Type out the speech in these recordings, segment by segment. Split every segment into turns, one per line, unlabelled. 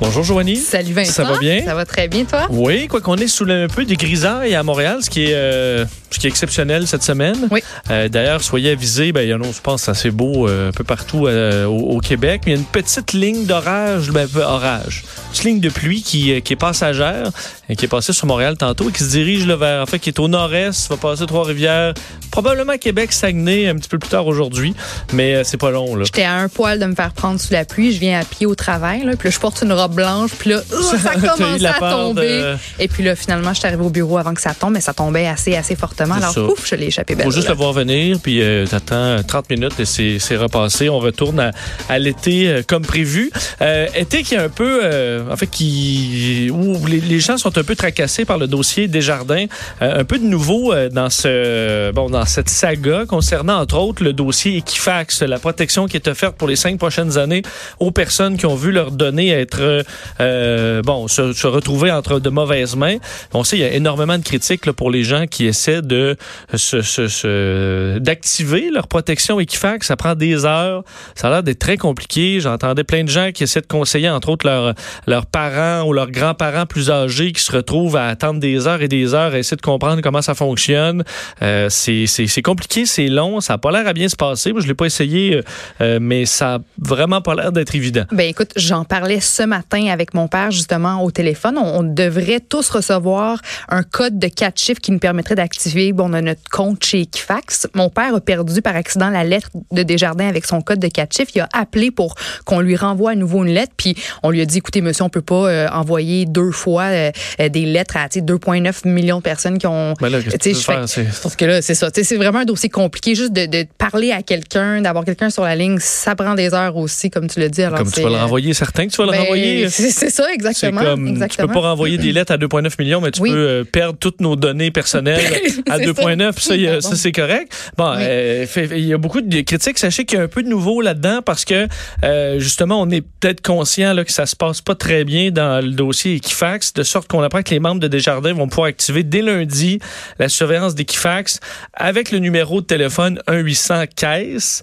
Bonjour Joanie.
Salut Vincent.
Ça va bien?
Ça va très bien, toi?
Oui, quoi qu'on est sous le, un peu des grisailles à Montréal, ce qui est, euh, ce qui est exceptionnel cette semaine.
Oui.
Euh, D'ailleurs, soyez avisés, ben, il y en a, je pense, assez beau euh, un peu partout euh, au, au Québec. Mais il y a une petite ligne d'orage, ben, orage, une petite ligne de pluie qui, qui est passagère et qui est passée sur Montréal tantôt et qui se dirige vers, en fait, qui est au nord-est, va passer Trois-Rivières, probablement Québec, Saguenay un petit peu plus tard aujourd'hui, mais euh, c'est pas long là.
J'étais à un poil de me faire prendre sous la pluie. Je viens à pied au travail. Là, puis là, je porte une robe blanche. Puis là, oh, ça commence à tomber.
de-
Et puis là, finalement, je suis arrivée au bureau avant que ça tombe. Mais ça tombait assez, assez fortement. Alors,
ça.
ouf, je l'ai échappé belle.
Faut juste
là.
le voir venir, puis euh, t'attends 30 minutes et c'est repassé. On retourne à, à l'été euh, comme prévu. Euh, été qui est un peu, en fait, qui où les, les gens sont un peu tracassés par le dossier Desjardins. Euh, un peu de nouveau euh, dans ce bon dans cette saga concernant entre autres le dossier Equifax, la protection qui est offerte pour les cinq prochaines années aux personnes qui ont vu leurs données être euh, bon se, se retrouver entre de mauvaises mains. On sait il y a énormément de critiques là, pour les gens qui essaient de se, se- se- d'activer leur protection Equifax. Ça prend des heures. Ça a l'air d'être très compliqué. J'entendais plein de gens qui essaient de conseiller, entre autres, leurs leurs parents ou leurs grands-parents plus âgés se retrouvent à attendre des heures et des heures à essayer de comprendre comment ça fonctionne. Euh, c'est, compliqué, c'est long. Ça n'a pas l'air à bien se passer. Moi, je l'ai pas essayé, euh, euh, mais ça a vraiment pas l'air d'être évident.
Ben écoute, j'en parlais ce matin avec mon père justement au téléphone. On, devrait tous recevoir un code de quatre chiffres qui nous permettrait d'activer bon, on a notre compte chez Equifax. Mon père a perdu par accident la lettre de Desjardins avec son code de quatre chiffres. Il a appelé pour qu'on lui renvoie à nouveau une lettre. Puis on lui a dit, écoutez, monsieur, on peut pas euh, envoyer deux fois des lettres à tu sais, 2,9 millions de personnes qui ont.
Ben là, que
tu
faire?
Parce que là, c'est ça. Tu sais, C'est vraiment un dossier compliqué. Juste de, de parler à quelqu'un, d'avoir quelqu'un sur la ligne, ça prend des heures aussi, comme tu le dis. Alors,
Comme tu vas le
euh,
renvoyer, certain que tu vas le
ben,
renvoyer.
C'est ça, exactement.
comme,
exactement.
tu peux pas renvoyer des lettres à 2,9 millions, mais tu
Oui.
peux euh, perdre toutes nos données personnelles à
C'est
2,9.
ça.
Ça, c'est correct. Bon,
Oui.
euh, fait- il y a beaucoup de critiques. Sachez qu'il y a un peu de nouveau là-dedans parce que, euh, justement, on est peut-être conscient là, que ça se passe pas très bien dans le dossier Equifax, de sorte qu'on apprend que les membres de Desjardins vont pouvoir activer dès lundi la surveillance d'Equifax avec le numéro de téléphone 1-800-CAISSE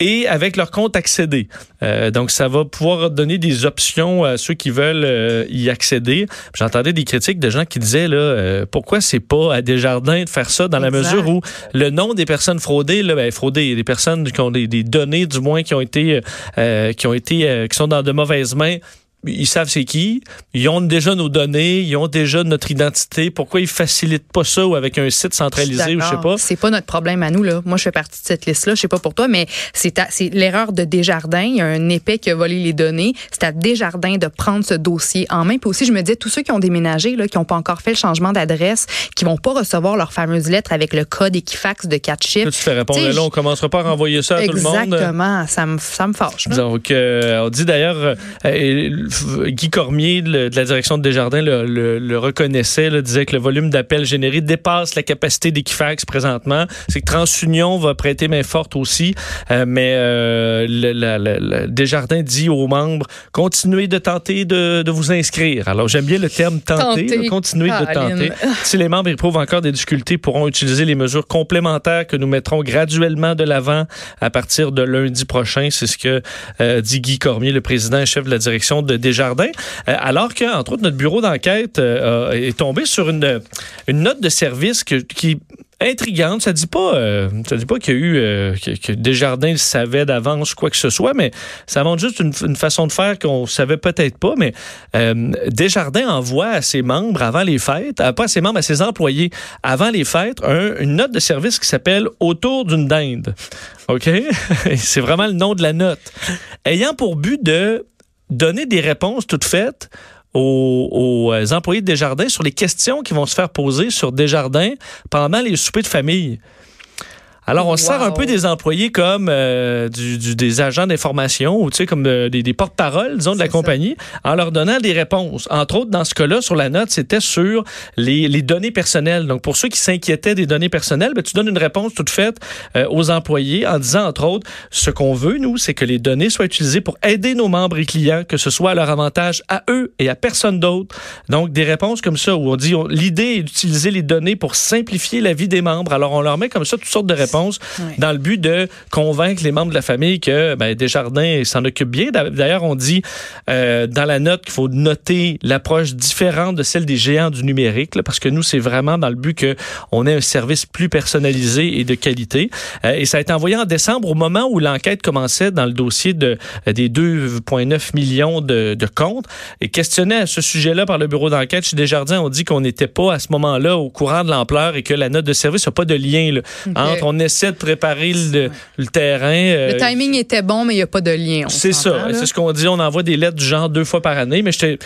et avec leur compte accéder. Euh, donc, ça va pouvoir donner des options à ceux qui veulent euh, y accéder. J'entendais des critiques de gens qui disaient là, euh, pourquoi c'est pas à Desjardins de faire ça dans la mesure où le nom des personnes fraudées, là, ben, fraudées, des personnes qui ont des, des données du moins qui ont été, euh, qui ont été, qui sont dans de mauvaises mains. Ils savent c'est qui. Ils ont déjà nos données. Ils ont déjà notre identité. Pourquoi ils facilitent pas ça ou avec un site centralisé ou je sais pas?
C'est pas notre problème à nous là. Moi, je fais partie de cette liste-là. Je sais pas pour toi, mais c'est l'erreur de Desjardins. Il y a un épais qui a volé les données. C'est à Desjardins de prendre ce dossier en main. Puis aussi, je me disais, tous ceux qui ont déménagé, là, qui n'ont pas encore fait le changement d'adresse, qui vont pas recevoir leur fameuse lettre avec le code Equifax de quatre chiffres.
Là, tu fais répondre, là, on commencera pas à renvoyer ça à tout le monde.
Exactement. Ça me, ça me fâche. là.
Donc, euh, on dit d'ailleurs, euh, Guy Cormier le- de la direction de Desjardins le, le- le reconnaissait, là, disait que le volume d'appels générés dépasse la capacité d'Equifax présentement. C'est que TransUnion va prêter main forte aussi, euh, mais euh, la- la- la- Desjardins dit aux membres, continuez de tenter de, de vous inscrire. Alors, j'aime bien le terme tenter, continuez de tenter. Si les membres éprouvent encore des difficultés, pourront utiliser les mesures complémentaires que nous mettrons graduellement de l'avant à partir de lundi prochain. C'est ce que euh, dit Guy Cormier, le président et chef de la direction de Desjardins. Euh, alors que, entre autres, notre bureau d'enquête euh, est tombé sur une, note de service que- qui intrigante. Ça dit pas, euh, dit pas qu'il y a eu que, Desjardins savait d'avance quoi que ce soit, mais ça montre juste une, façon de faire qu'on savait peut-être pas. Mais Desjardins envoie à ses membres avant les fêtes, pas à ses membres, à ses employés avant les fêtes, un- une note de service qui s'appelle Autour d'une dinde. Ok, c'est vraiment le nom de la note, ayant pour but de donner des réponses toutes faites aux, euh, employés de Desjardins sur les questions qui vont se faire poser sur Desjardins pendant les soupers de famille. Alors, on sert un
Wow.
peu des employés comme euh, du, du- des agents d'information ou tu sais, comme de- des, des porte-paroles, disons, de la
ça.
compagnie, en leur donnant des réponses. Entre autres, dans ce cas-là, sur la note, c'était sur les, les données personnelles. Donc, pour ceux qui s'inquiétaient des données personnelles, ben, tu donnes une réponse toute faite euh, aux employés en disant, entre autres, ce qu'on veut, nous, c'est que les données soient utilisées pour aider nos membres et clients, que ce soit à leur avantage à eux et à personne d'autre. Donc, des réponses comme ça où on dit, l'idée est d'utiliser les données pour simplifier la vie des membres. Alors, on leur met comme ça toutes sortes de réponses Dans le but de convaincre les membres de la famille que ben, Desjardins s'en occupe bien. D'a- D'ailleurs, on dit euh, dans la note qu'il faut noter l'approche différente de celle des géants du numérique, là, parce que nous, c'est vraiment dans le but que on ait un service plus personnalisé et de qualité. Euh, et ça a été envoyé en décembre au moment où l'enquête commençait dans le dossier de, euh, des 2,9 millions de, de comptes. Et questionné à ce sujet-là par le bureau d'enquête chez Desjardins, on dit qu'on n'était pas à ce moment-là au courant de l'ampleur et que la note de service n'a pas de lien là, entre on essaie de préparer le, le terrain. euh,
Le timing était bon, mais il n'y a pas de lien.
c'est ça. C'est ce qu'on dit. On envoie des lettres du genre deux fois par année, mais c'est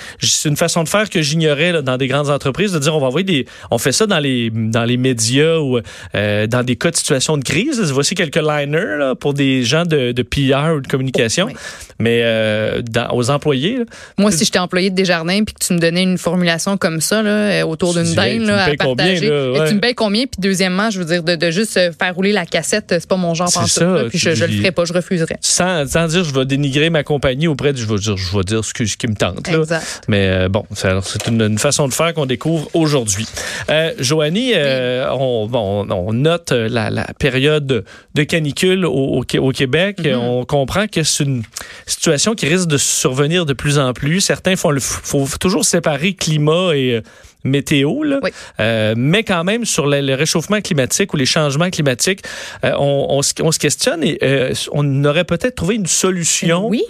une façon de faire que j'ignorais dans des grandes entreprises, de dire on va envoyer des. On fait ça dans les dans les médias ou euh, dans des cas de situation de crise. Voici quelques liners là, pour des gens de, de PR ou de communication,
Oui.
mais euh, dans- aux employés. là,
Moi, si j'étais employé de Desjardins puis que tu me donnais une formulation comme ça, là, autour d'une dinde
tu
là,
me
à
combien,
partager, euh,
Ouais.
tu me payes combien? Puis deuxièmement, je veux dire, de, de juste faire rouler la cassette, c'est pas mon genre pantoute,
ça,
là, puis je, je le ferais pas, je refuserais.
sans, sans dire je vais dénigrer ma compagnie auprès de je vais dire je vais dire ce, que, ce qui me tente là.
Exact.
mais euh, bon c'est une, une façon de faire qu'on découvre aujourd'hui euh, Joanie euh, on, bon, on note euh, la, la période de canicule au, au Qué- au Québec
Mm-hmm.
on comprend que c'est une situation qui risque de survenir de plus en plus certains font le faut toujours séparer climat et météo, là.
Oui.
Euh, mais quand même sur le, le réchauffement climatique ou les changements climatiques, euh, on, on se- on se questionne et euh, on aurait peut-être trouvé une solution
Oui,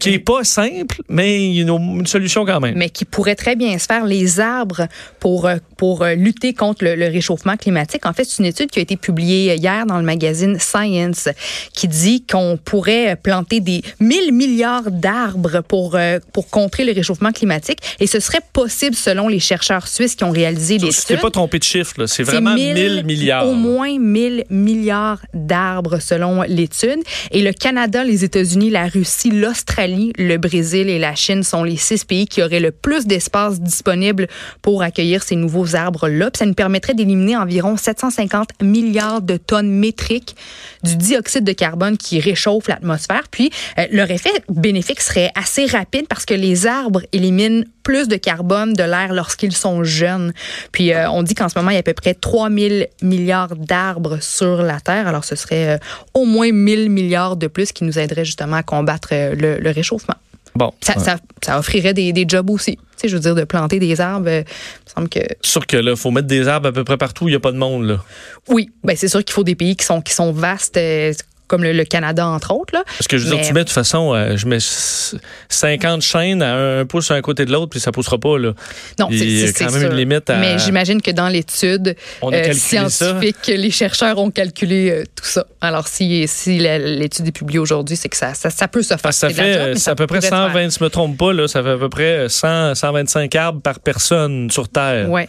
qui est pas simple, mais une, une solution quand même.
mais qui pourrait très bien se faire. Les arbres pour, euh, pour euh, lutter contre le, le réchauffement climatique. En fait, c'est une étude qui a été publiée hier dans le magazine Science qui dit qu'on pourrait planter des 1000 milliards d'arbres pour, euh, pour contrer le réchauffement climatique. Et ce serait possible selon les chercheurs suisses qui ont réalisé
Tu
l'étude.
t'es pas trompé de chiffre. C'est vraiment
1000
1000 milliards.
Au moins 1000 milliards d'arbres selon l'étude. Et le Canada, les États-Unis, la Russie, l'Australie, le Brésil et la Chine sont les six pays qui auraient le plus d'espace disponible pour accueillir ces nouveaux arbres-là. Ça nous permettrait d'éliminer environ 750 milliards de tonnes métriques du dioxyde de carbone qui réchauffe l'atmosphère. Puis euh, leur effet bénéfique serait assez rapide parce que les arbres éliminent plus de carbone de l'air lorsqu'ils sont jeunes. Puis euh, on dit qu'en ce moment, il y a à peu près 3000 milliards d'arbres sur la Terre. Alors ce serait euh, au moins 1000 milliards de plus qui nous aideraient justement à combattre euh, le, le réchauffement.
Bon.
Ça, ça, ça offrirait des, des jobs aussi. Tu sais, je veux dire, de planter des arbres, euh, il me semble que
sûr que là, faut mettre des arbres à peu près partout où il n'y a pas de monde, là.
oui, ben c'est sûr qu'il faut des pays qui sont qui sont vastes, euh, comme le, le Canada entre autres là.
Parce que je veux dire, tu mets de toute façon, euh, je mets s- 50 chaînes à un pouce un côté de l'autre, puis ça poussera pas, là.
Non, c'est
quand même une limite à-
Mais j'imagine que dans l'étude euh,
ça.
scientifique, les chercheurs ont calculé euh, tout ça. Alors si si l'étude est publiée aujourd'hui, c'est que ça, ça ça peut se faire.
Que ça fait, c'est à peu près
pourrait se faire.
120, si je me trompe pas, là, ça fait à peu près 100, 125 arbres par personne sur Terre.
Ouais.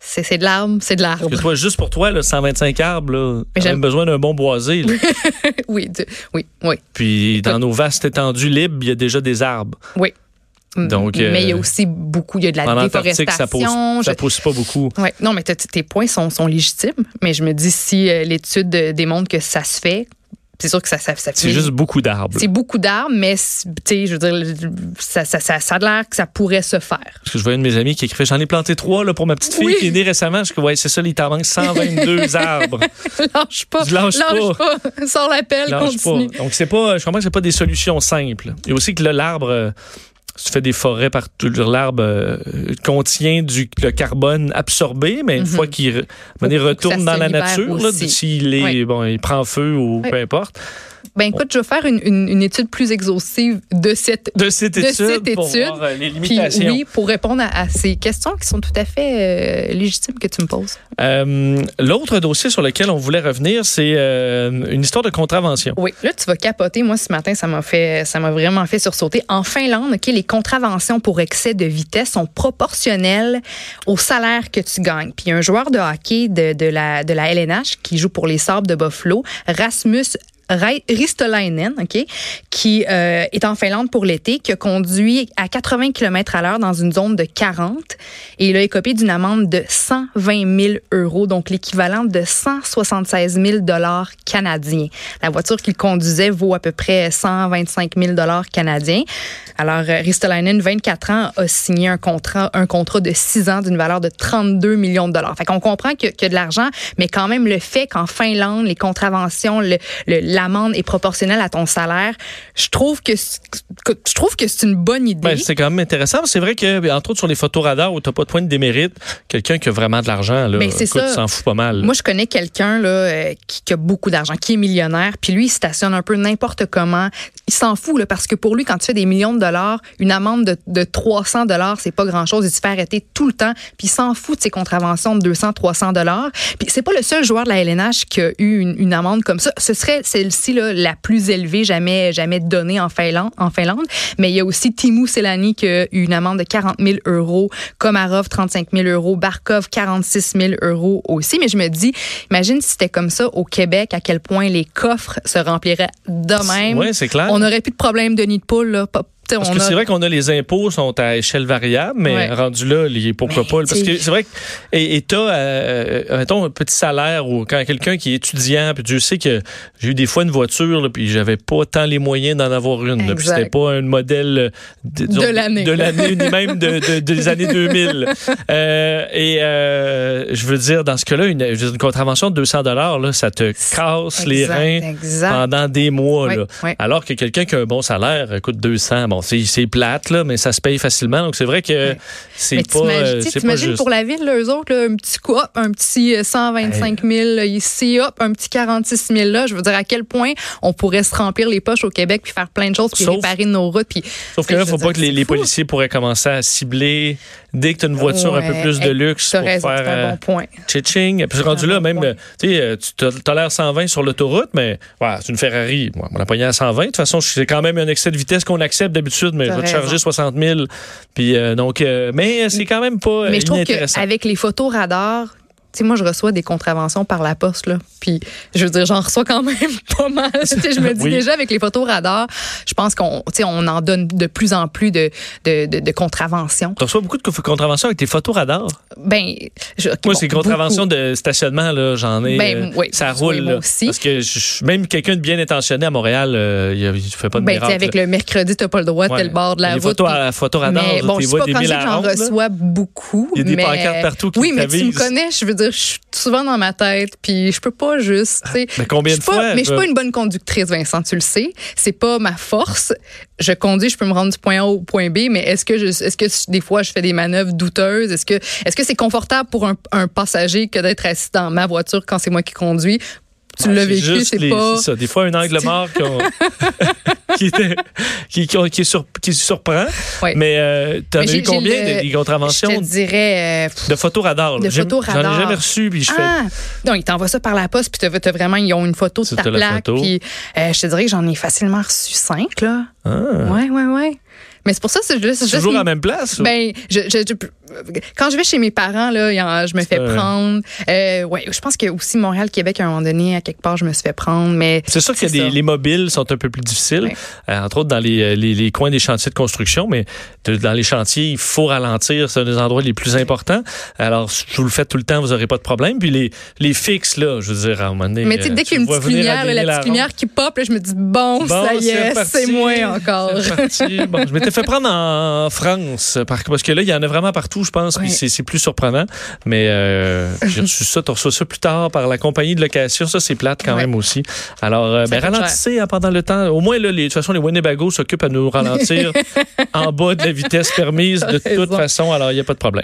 C'est de l'arbre, c'est de l'arbre.
Toi, juste pour toi, là, 125 arbres, là,
Mais
même besoin d'un bon boisé. là.
oui, de- oui, oui,
Puis dans nos vastes étendues libres, il y a déjà des arbres.
oui.
Donc, euh,
mais il y a aussi beaucoup, il y a de la
En Antarctique, ça pousse,
déforestation.
ça pousse pas beaucoup.
Ouais. Non, mais tes points sont, sont légitimes. Mais je me dis, si euh, l'étude euh, démontre que ça se fait, c'est sûr que ça, ça, ça
C'est juste beaucoup d'arbres.
C'est beaucoup d'arbres, mais c'est- tu sais, je veux dire, ça, ça, ça, ça a l'air que ça pourrait se faire.
Parce que je voyais un de mes amis qui écrivait J'en ai planté trois là, pour ma petite fille
Oui.
qui est née récemment. Je dis Ouais, c'est ça, il t'en manque 122 arbres.
lâche pas.
Je lâche
pas. Sors la pelle,
Lâche
continue.
pas. Donc, c'est pas, je comprends que c'est pas des solutions simples. A aussi que l'arbre, euh, si tu fais des forêts partout, l'arbre euh, contient du, le carbone absorbé, mais une fois qu'il re-
Mhm. Faut que
retourne dans la nature, s'il est,
Oui.
bon, il prend feu ou
Oui.
peu importe.
Ben écoute, je vais faire une, une- une étude plus exhaustive de cette
De cette
de
étude,
cette
pour
étude.
voir euh,
Puis oui, pour répondre à, à ces questions qui sont tout à fait euh, légitimes que tu me poses.
Euh, L'autre dossier sur lequel on voulait revenir, c'est euh, une histoire de contravention.
Oui, là tu vas capoter. Moi ce matin, ça m'a fait, ça m'a vraiment fait sursauter. En Finlande, ok, les contraventions pour excès de vitesse sont proportionnelles au salaire que tu gagnes. Puis un joueur de hockey de, de la de la LNH qui joue pour les Sabres de Buffalo, Rasmus Ristolainen, OK, qui euh, est en Finlande pour l'été, qui a conduit à 80 km à l'heure dans une zone de 40 et il a écopé d'une amende de 120 000 euros, donc l'équivalent de 176 000 dollars canadiens. La voiture qu'il conduisait vaut à peu près 125 000 dollars canadiens. Alors, euh, Ristolainen, 24 ans, a signé un contrat, un contrat de 6 ans d'une valeur de 32 millions de dollars. Fait qu'on comprend qu'il y a de l'argent, mais quand même le fait qu'en Finlande, les contraventions, l'amende est proportionnelle à ton salaire, je trouve que, je trouve que c'est une bonne idée.
Ben, c'est quand même intéressant. C'est vrai que, entre autres, sur les photos radars où tu n'as pas de point de démérite, quelqu'un qui a vraiment de l'argent, là,
Ben,
s'en fout pas mal.
Moi, je connais quelqu'un là euh, qui, qui a beaucoup d'argent, qui est millionnaire, puis lui, il stationne un peu n'importe comment. Il s'en fout là, parce que pour lui, quand tu fais des millions de dollars, une amende de, de 300 dollars, c'est pas grand-chose. Il se fait arrêter tout le temps, puis il s'en fout de ses contraventions de 200, 300 dollars. Puis c'est pas le seul joueur de la LNH qui a eu une, une amende comme ça. Ce serait celle-ci là la plus élevée jamais jamais donnée en Finlande. En Finlande. Mais il y a aussi Timu Selani qui a eu une amende de 40 000 euros, Komarov 35 000 euros, Barkov 46 000 euros aussi. Mais je me dis, imagine si c'était comme ça au Québec, à quel point les coffres se rempliraient de même.
Oui, c'est clair.
On n'aurait plus de problème de nid de poule. Là. Pas-
Parce
on
que
a-
c'est vrai qu'on a les impôts sont à échelle variable, mais
Ouais.
rendu là, les, pourquoi
Mais,
pas? Parce que c'est vrai que et, t'as, euh, mettons, un petit salaire ou quand quelqu'un qui est étudiant, puis Dieu sait que j'ai eu des fois une voiture, là, puis j'avais pas tant les moyens d'en avoir une. là, puis c'était pas un modèle euh, de,
De l'année.
de l'année, ni même de, de- des années 2000. Euh, et euh, je veux dire, dans ce cas-là, une, contravention de 200 dollars, là, ça te casse les reins
exact.
pendant des mois.
Oui,
là.
oui.
Alors que quelqu'un qui a un bon salaire coûte 200, bon, c'est plate, là, mais ça se paye facilement. Donc, c'est vrai que
Oui.
c'est
Mais
pas,
t'imagines-
euh, c'est pas
t'imagines
juste.
pour la ville, là, eux autres, là, un petit coup, hop, un petit euh, 125 000 là, ici, hop, un petit 46 000 là. Je veux dire, à quel point on pourrait se remplir les poches au Québec puis faire plein de choses puis
Sauf-
réparer nos routes. Puis,
Sauf que là,
je
faut
veux
pas que les, les policiers pourraient commencer à cibler dès que tu as une voiture un peu plus de luxe pour
raison,
faire
un
euh,
bon point.
Tchitching. Puis rendu là,
bon
même, euh, tu euh, l'air 120 sur l'autoroute, mais ouais, c'est une Ferrari. Moi, on l'a pogné à 120. De toute façon, c'est quand même un excès de vitesse qu'on accepte d'habitude, mais je vais te charger 60 000. Puis euh, donc, euh, mais c'est quand même pas
Mais je trouve qu'avec les photos radars, sais, moi, je reçois des contraventions par la poste, là. Puis, je veux dire, j'en reçois quand même pas mal. Tu je me dis
Oui.
déjà, avec les photos radars, je pense qu'on, tu on en donne de plus en plus de, de, de, de contraventions.
Tu reçois beaucoup de contraventions avec tes photos radars.
Ben, je,
Moi,
bon,
c'est contravention
beaucoup.
de stationnement, là, j'en ai.
Ben,
euh,
oui,
ça
oui,
roule.
moi
là.
aussi.
Parce que je- même quelqu'un de bien intentionné à Montréal, euh, il, il fait pas de
Ben, tu
miracle.
avec le mercredi, t'as pas le droit de
Ouais.
tel bord de la
les
route.
photos à photo radar,
mais bon,
tu
je sais pas quand j'en reçois beaucoup.
Il y a des pancartes partout qui
Oui, mais tu me connais, je veux dire, je suis souvent dans ma tête, puis je peux pas juste.
Mais combien
je
de
suis pas-
fois,
Mais je suis pas une bonne conductrice, Vincent, tu le sais. C'est pas ma force. Je conduis, je peux me rendre du point A au point B, mais est-ce que je, est-ce que des fois je fais des manœuvres douteuses? Est-ce que, est-ce que c'est confortable pour un, un passager que d'être assis dans ma voiture quand c'est moi qui conduis? Tu l'as
C'est
vécu, c'est pas.
ça. Des fois, un angle mort qui, était- qui, qui, qui sur- qui surprend.
Ouais.
Mais euh, t'en
Mais
as eu combien
le-
des
Je
contraventions
te dirais. euh,
de photos radar? là?
De photos
J'en ai jamais reçu, puis je fais...
Ah! Non, ils t'envoient ça par la poste, puis t'as, vraiment, ils ont une photo de ta plaque. Puis euh, je te dirais que j'en ai facilement reçu cinq, là.
Ah.
Ouais, ouais, ouais. Mais c'est pour ça que c'est juste.
Toujours à la même place?
Ben, je, je- je- quand je vais chez mes parents, là, je me fais prendre. Euh, ouais, je pense que aussi Montréal, Québec, à un moment donné, à quelque part, je me suis fait prendre. Mais
C'est sûr que des- les mobiles sont un peu plus difficiles,
Ouais.
euh, entre autres dans les, les, les coins des chantiers de construction, mais de- dans les chantiers, il faut ralentir, c'est un des endroits les plus importants. Alors, si vous le faites tout le temps, vous n'aurez pas de problème. Puis les, les fixes, là, je veux dire, à un moment donné...
Mais tu sais,
euh,
dès qu'il y a une petite lumière, la petite lumière qui pop, là, je me dis, bon,
Bon,
ça y est, c'est moi encore.
Bon, je m'étais fait prendre en France, par- parce que là, il y en a vraiment partout, je pense, puis
Ouais.
c'est plus surprenant. Mais euh, j'ai reçu ça, tu reçois ça plus tard par la compagnie de location. Ça, c'est plate quand
Ouais.
même aussi. Alors, euh, ben, ralentissez hein, pendant le temps. Au moins, là, les, de toute façon, les Winnebago s'occupent à nous ralentir en bas de la vitesse permise de toute
Raison.
façon. Alors, il n'y a pas de problème.